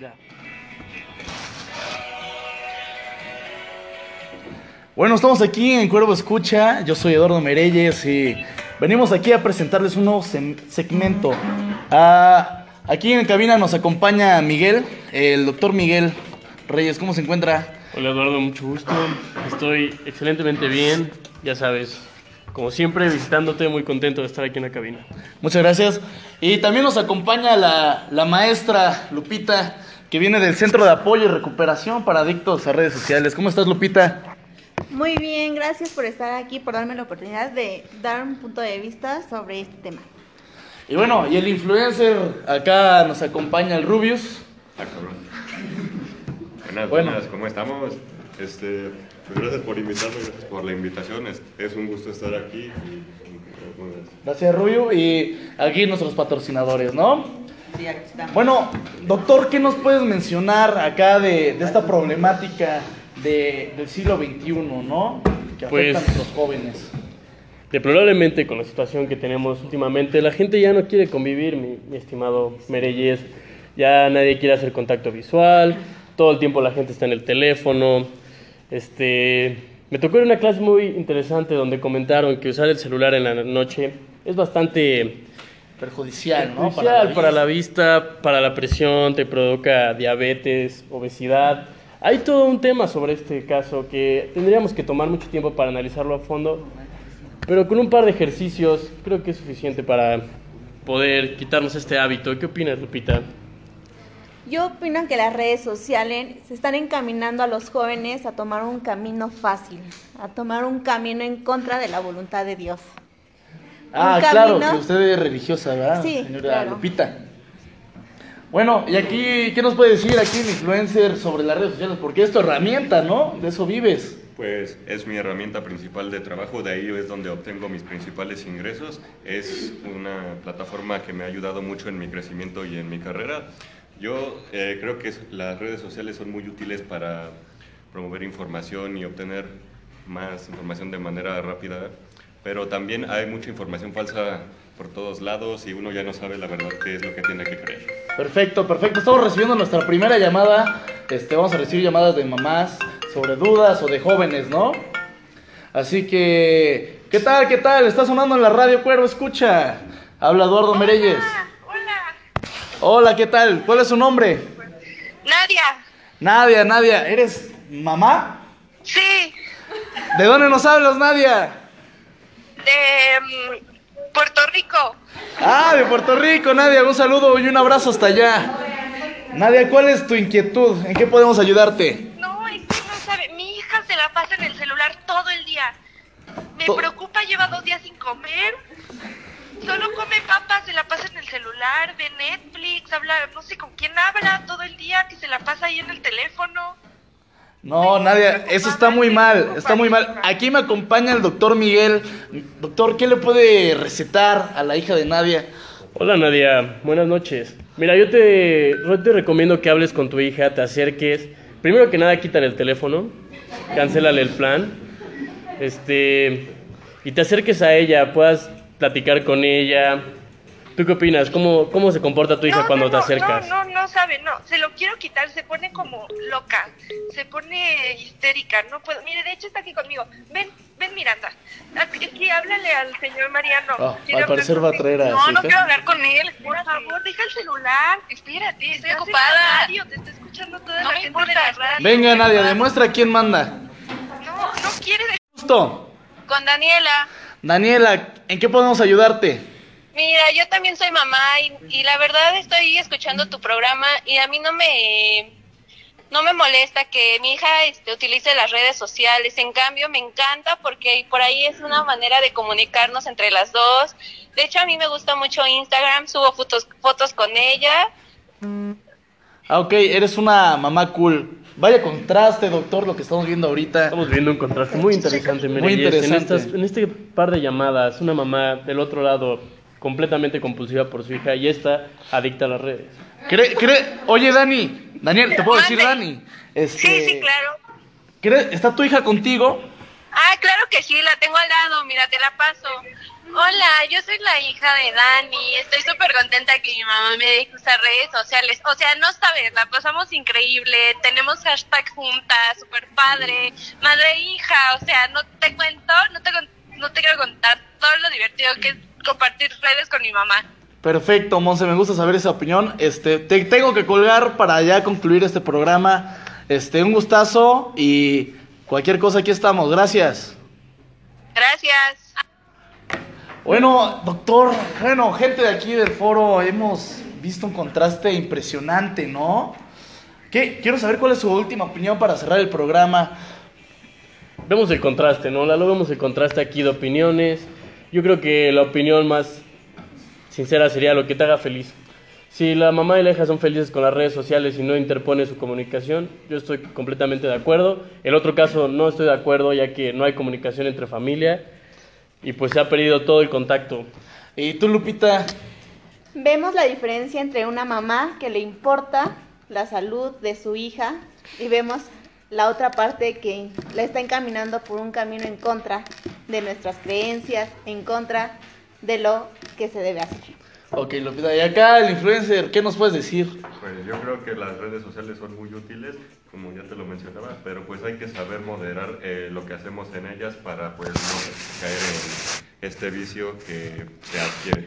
Ya. Bueno, estamos aquí en Cuervo Escucha. Yo soy Eduardo Mereyes y venimos aquí a presentarles un nuevo segmento. Ah, aquí en cabina nos acompaña Miguel, el doctor Miguel Reyes. ¿Cómo se encuentra? Hola Eduardo, mucho gusto. Estoy excelentemente bien, ya sabes. Como siempre, visitándote, muy contento de estar aquí en la cabina. Muchas gracias. Y también nos acompaña la, la maestra Lupita, que viene del Centro de Apoyo y Recuperación para Adictos a Redes Sociales. ¿Cómo estás, Lupita? Muy bien, gracias por estar aquí, por darme la oportunidad de dar un punto de vista sobre este tema. Y bueno, y el influencer, acá nos acompaña el Rubius. Ah, cabrón. Buenas, Bueno. buenas, ¿cómo estamos? Este, pues gracias por invitarme, gracias por la invitación. Es, es un gusto estar aquí. Gracias, Rubio. Y aquí nuestros patrocinadores, ¿no? Sí, aquí estamos. Bueno, doctor, ¿qué nos puedes mencionar acá de, de esta problemática de- del siglo XXI, ¿no? Que afecta Pues- a nuestros jóvenes. Deplorablemente con la situación que tenemos últimamente, la gente ya no quiere convivir, mi, mi estimado Mereyes. Ya nadie quiere hacer contacto visual, todo el tiempo la gente está en el teléfono. Este, me tocó en una clase muy interesante donde comentaron que usar el celular en la noche es bastante Perjudicial, ¿no? perjudicial para la, vista. vista, para la presión, te provoca diabetes, obesidad. Hay todo un tema sobre este caso que tendríamos que tomar mucho tiempo para analizarlo a fondo, pero con un par de ejercicios creo que es suficiente para poder quitarnos este hábito. ¿Qué opinas, Lupita? Yo opino que las redes sociales se están encaminando a los jóvenes a tomar un camino fácil, a tomar un camino en contra de la voluntad de Dios. Ah, un claro, que usted es religiosa, ¿verdad, Sí, señora claro. Lupita? Bueno, y aquí, ¿qué nos puede decir aquí el influencer sobre las redes sociales? Porque es tu herramienta, ¿no? De eso vives. Pues es mi herramienta principal de trabajo, de ahí es donde obtengo mis principales ingresos. Es una plataforma que me ha ayudado mucho en mi crecimiento y en mi carrera. Yo eh, creo que las redes sociales son muy útiles para promover información y obtener más información de manera rápida, pero también hay mucha información falsa por todos lados y uno ya no sabe la verdad qué es lo que tiene que creer. Perfecto, perfecto. Estamos recibiendo nuestra primera llamada. Este, vamos a recibir llamadas de mamás sobre dudas o de jóvenes, ¿no? Así que, ¿qué tal? ¿Qué tal? Está sonando en la radio Cuervo, escucha. Habla Eduardo Mereyes. Hola, Hola, ¿qué tal? ¿Cuál es su nombre? Nadia. Nadia, Nadia, ¿eres mamá? Sí, ¿De dónde nos hablas, Nadia? De mm, Puerto Rico. Ah, de Puerto Rico, Nadia. Un saludo y un abrazo hasta allá. Nadia, ¿cuál es tu inquietud? ¿En qué podemos ayudarte? No, es que no sabe. Mi hija se la pasa en el celular todo el día. Me To- preocupa, lleva dos días sin comer. Solo come papas, se la pasa en el celular, ve Netflix, habla, no sé con quién habla todo el día, que se la pasa ahí en el teléfono. No, Nadia, eso está muy mal, está muy mal. Aquí me acompaña el doctor Miguel. Doctor, ¿qué le puede recetar a la hija de Nadia? Hola Nadia, buenas noches. Mira, yo te, yo te recomiendo que hables con tu hija, te acerques. Primero que nada, quítale el teléfono, cancélale el plan, este, y te acerques a ella, puedas platicar con ella. ¿Tú qué opinas? ¿Cómo, cómo se comporta tu hija No, cuando no, te no, acercas? No, no, no sabe, no. Se lo quiero quitar, se pone como loca, se pone histérica. No puedo. Mire, de hecho está aquí conmigo. Ven, ven, Miranda. Aquí, háblale al señor Mariano. Ah, al parecer va a contigo. traer a No, no quiero hablar con él. Por favor, deja el celular. Espérate, estoy ocupada. Radio, te está escuchando toda la gente de la radio. Venga, Nadia, demuestra quién manda. No, no quiere. de- Justo. Con Daniela. Daniela, ¿en qué podemos ayudarte? Mira, yo también soy mamá y, y la verdad estoy escuchando tu programa y a mí no me no me molesta que mi hija este, utilice las redes sociales. En cambio, me encanta porque por ahí es una manera de comunicarnos entre las dos. De hecho, a mí me gusta mucho Instagram, subo fotos fotos con ella. Ah, ok, eres una mamá cool. Vaya contraste, doctor, lo que estamos viendo ahorita. Estamos viendo un contraste muy interesante, Muy interesante. En, estas- en este par de llamadas, una mamá del otro lado completamente compulsiva por su hija y esta adicta a las redes. Cre- cre- Oye, Dani, Daniel, te puedo decir. Dani. Este, Sí, sí, claro. ¿cre- ¿Está tu hija contigo? Ah, claro que sí, la tengo al lado, mira, te la paso. Hola, yo soy la hija de Dani. Estoy súper contenta que mi mamá me deje usar redes sociales. O sea, no sabes, la pasamos increíble. Tenemos hashtag juntas, súper padre. Madre e hija, o sea, no te cuento, no te, no te quiero contar todo lo divertido que es compartir redes con mi mamá. Perfecto, Monse, me gusta saber esa opinión. Este, te tengo que colgar para ya concluir este programa. Este, un gustazo y cualquier cosa aquí estamos. Gracias. Gracias. Bueno, doctor, bueno, gente de aquí del foro, hemos visto un contraste impresionante, ¿no? ¿Qué? Quiero saber cuál es su última opinión para cerrar el programa. Vemos el contraste, ¿no? Lalo, vemos el contraste aquí de opiniones. Yo creo que la opinión más sincera sería lo que te haga feliz. Si la mamá y la hija son felices con las redes sociales y no interpone su comunicación, yo estoy completamente de acuerdo. El otro caso no estoy de acuerdo ya que no hay comunicación entre familia y pues se ha perdido todo el contacto. ¿Y tú, Lupita? Vemos la diferencia entre una mamá que le importa la salud de su hija y vemos la otra parte que la está encaminando por un camino en contra de nuestras creencias, en contra de lo que se debe hacer. Ok, Lupita, y acá el influencer, ¿qué nos puedes decir? Pues yo creo que las redes sociales son muy útiles, como ya te lo mencionaba, pero pues hay que saber moderar eh, lo que hacemos en ellas para pues no caer en este vicio que se adquiere.